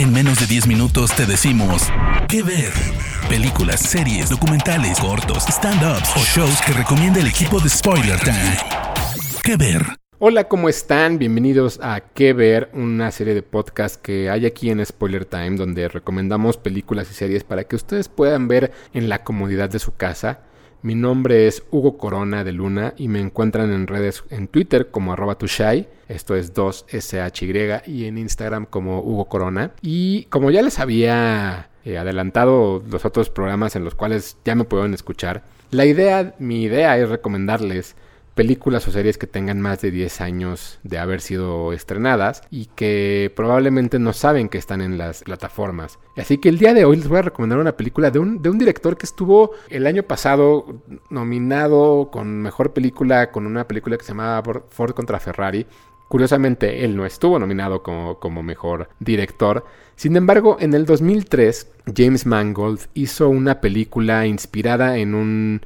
En menos de 10 minutos te decimos qué ver. Películas, series, documentales, cortos, stand-ups o shows que recomienda el equipo de Spoiler Time. ¿Qué ver? Hola, ¿cómo están? Bienvenidos a ¿Qué ver? Una serie de podcasts que hay aquí en Spoiler Time donde recomendamos películas y series para que ustedes puedan ver en la comodidad de su casa. Mi nombre es Hugo Corona de Luna y me encuentran en redes en Twitter como arroba tushai, esto es 2SHY, y en Instagram como Hugo Corona. Y como ya les había eh, adelantado los otros programas en los cuales ya me pueden escuchar, la idea, mi idea es recomendarles películas o series que tengan más de 10 años de haber sido estrenadas y que probablemente no saben que están en las plataformas. Así que el día de hoy les voy a recomendar una película de un, de un director que estuvo el año pasado nominado con mejor película con una película que se llamaba Ford contra Ferrari. Curiosamente, él no estuvo nominado como, como, mejor director. Sin embargo, en el 2003, James Mangold hizo una película inspirada en un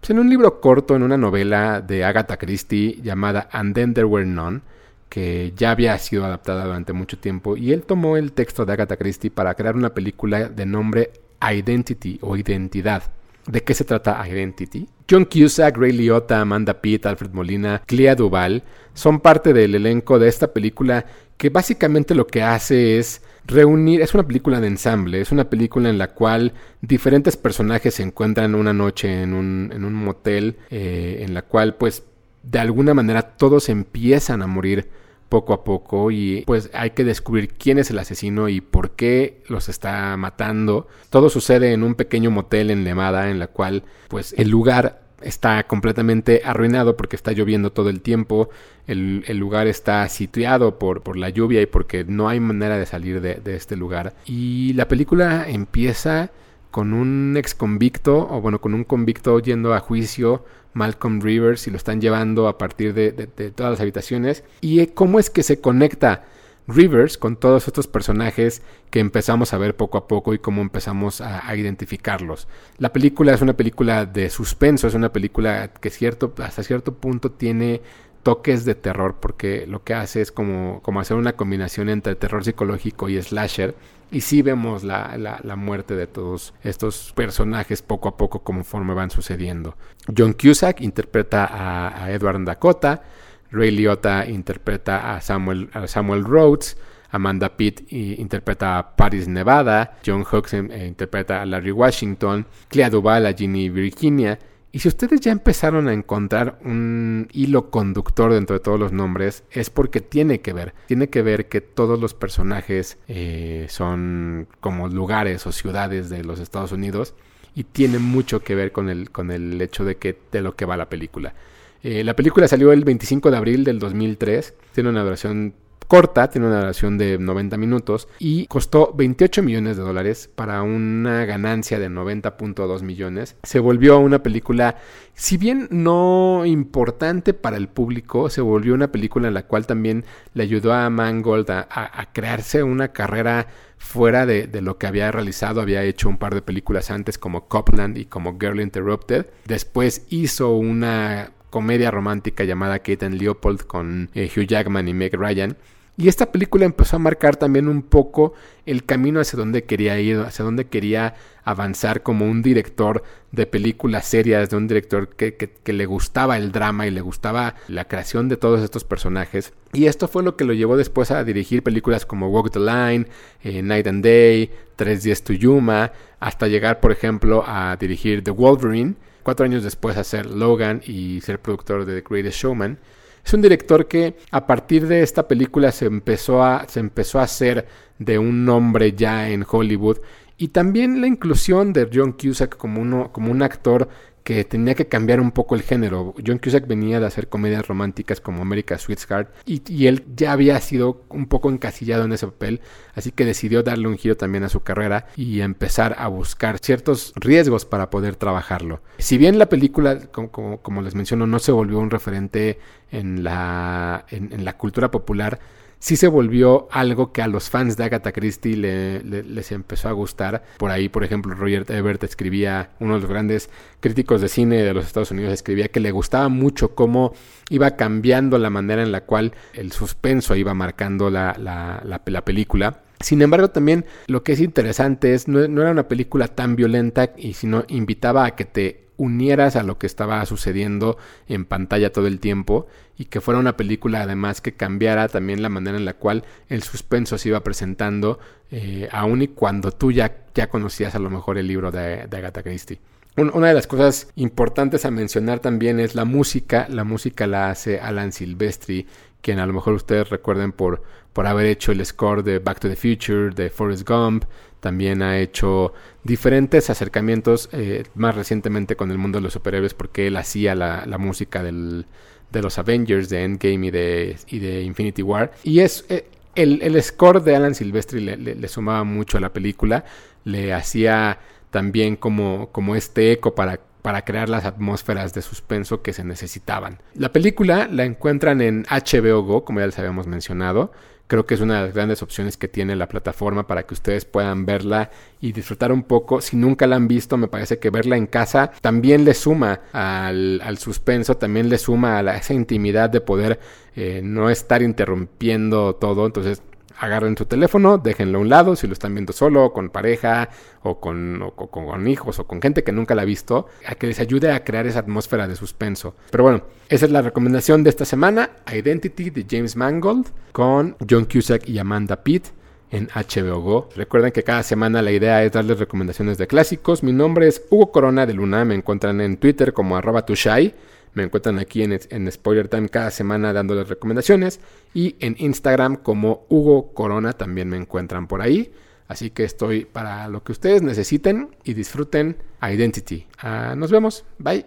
pues en un libro corto, en una novela de Agatha Christie llamada And Then There Were None, que ya había sido adaptada durante mucho tiempo, y él tomó el texto de Agatha Christie para crear una película de nombre Identity o Identidad. ¿De qué se trata Identity? John Cusack, Ray Liotta, Amanda Pitt, Alfred Molina, Clea Duval son parte del elenco de esta película que básicamente lo que hace es reunir, es una película de ensamble, es una película en la cual diferentes personajes se encuentran una noche en un, en un motel, eh, en la cual pues de alguna manera todos empiezan a morir poco a poco y pues hay que descubrir quién es el asesino y por qué los está matando. Todo sucede en un pequeño motel en Lemada en la cual pues el lugar está completamente arruinado porque está lloviendo todo el tiempo, el, lugar está sitiado por, por, la lluvia y porque no hay manera de salir de, este lugar. Y la película empieza con un ex convicto, o bueno, con un convicto yendo a juicio, Malcolm Rivers, y lo están llevando a partir de, de todas las habitaciones. Y cómo es que se conecta Rivers con todos estos personajes que empezamos a ver poco a poco y cómo empezamos a, identificarlos. La película es una película de suspenso, es una película que cierto, hasta cierto punto tiene toques de terror porque lo que hace es como, como hacer una combinación entre terror psicológico y slasher y sí vemos la, la, muerte de todos estos personajes poco a poco conforme van sucediendo. John Cusack interpreta a, a Edward Dakota, Ray Liotta interpreta a Samuel, Samuel Rhodes, Amanda Pitt interpreta a Paris Nevada, John Hawkes eh, interpreta a Larry Washington, Clea Duval a Ginny Virginia. Y si ustedes ya empezaron a encontrar un hilo conductor dentro de todos los nombres, es porque tiene que ver. Tiene que ver que todos los personajes eh, son como lugares o ciudades de los Estados Unidos y tiene mucho que ver con el, con el hecho de que de lo que va la película. Eh, la película salió el 25 de abril del 2003. Tiene una duración corta, tiene una duración de 90 minutos y costó 28 millones de dólares para una ganancia de 90.2 millones. Se volvió una película, si bien no importante para el público, se volvió una película en la cual también le ayudó a Mangold a, crearse una carrera fuera de, de, lo que había realizado. Había hecho un par de películas antes como Copland y como Girl Interrupted. Después hizo una comedia romántica llamada Kate and Leopold con eh, Hugh Jackman y Meg Ryan. Y esta película empezó a marcar también un poco el camino hacia donde quería ir, hacia donde quería avanzar como un director de películas serias, de un director que, que, le gustaba el drama y le gustaba la creación de todos estos personajes. Y esto fue lo que lo llevó después a dirigir películas como Walk the Line, eh, Night and Day, Tres días to Yuma, hasta llegar, por ejemplo, a dirigir The Wolverine cuatro años después hacer Logan y ser productor de The Greatest Showman. Es un director que a partir de esta película se empezó a, se empezó a hacer de un nombre ya en Hollywood y también la inclusión de John Cusack como, uno, como un actor que tenía que cambiar un poco el género. John Cusack venía de hacer comedias románticas como America's Sweetheart y, y, él ya había sido un poco encasillado en ese papel, así que decidió darle un giro también a su carrera y empezar a buscar ciertos riesgos para poder trabajarlo. Si bien la película, como, como, les menciono, no se volvió un referente en la, en la cultura popular, sí se volvió algo que a los fans de Agatha Christie les empezó a gustar. Por ahí, por ejemplo, Roger Ebert escribía, uno de los grandes críticos de cine de los Estados Unidos, escribía que le gustaba mucho cómo iba cambiando la manera en la cual el suspenso iba marcando la, la, la película. Sin embargo, también lo que es interesante es, no, no era una película tan violenta y sino invitaba a que te unieras a lo que estaba sucediendo en pantalla todo el tiempo y que fuera una película además que cambiara también la manera en la cual el suspenso se iba presentando, eh, aun y cuando tú ya, ya conocías a lo mejor el libro de, de Agatha Christie. Una de las cosas importantes a mencionar también es la música. La música la hace Alan Silvestri, quien a lo mejor ustedes recuerden por, por haber hecho el score de Back to the Future, de Forrest Gump, también ha hecho diferentes acercamientos, eh, más recientemente con el mundo de los superhéroes, porque él hacía la, música del, de los Avengers, de Endgame y de, y de Infinity War. Y es eh, el, score de Alan Silvestri le, sumaba mucho a la película, le hacía también como, como este eco para para crear las atmósferas de suspenso que se necesitaban. La película la encuentran en HBO Go, como ya les habíamos mencionado. Creo que es una de las grandes opciones que tiene la plataforma para que ustedes puedan verla y disfrutar un poco. Si nunca la han visto, me parece que verla en casa también le suma al, suspenso, también le suma a esa intimidad de poder eh, no estar interrumpiendo todo. Entonces, agarren su teléfono, déjenlo a un lado, si lo están viendo solo, con pareja, o con, con, hijos, o con gente que nunca la ha visto, a que les ayude a crear esa atmósfera de suspenso. Pero bueno, esa es la recomendación de esta semana, Identity de James Mangold, con John Cusack y Amanda Pitt en HBO Go. Recuerden que cada semana la idea es darles recomendaciones de clásicos. Mi nombre es Hugo Corona de Luna, me encuentran en Twitter como arroba tushai. Me encuentran aquí en, en, Spoiler Time cada semana dándoles recomendaciones. Y en Instagram como Hugo Corona también me encuentran por ahí. Así que estoy para lo que ustedes necesiten y disfruten Identity. Ah, nos vemos. Bye.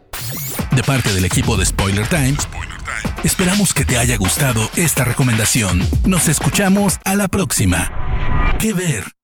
De parte del equipo de Spoiler Time, esperamos que te haya gustado esta recomendación. Nos escuchamos a la próxima. ¿Qué ver?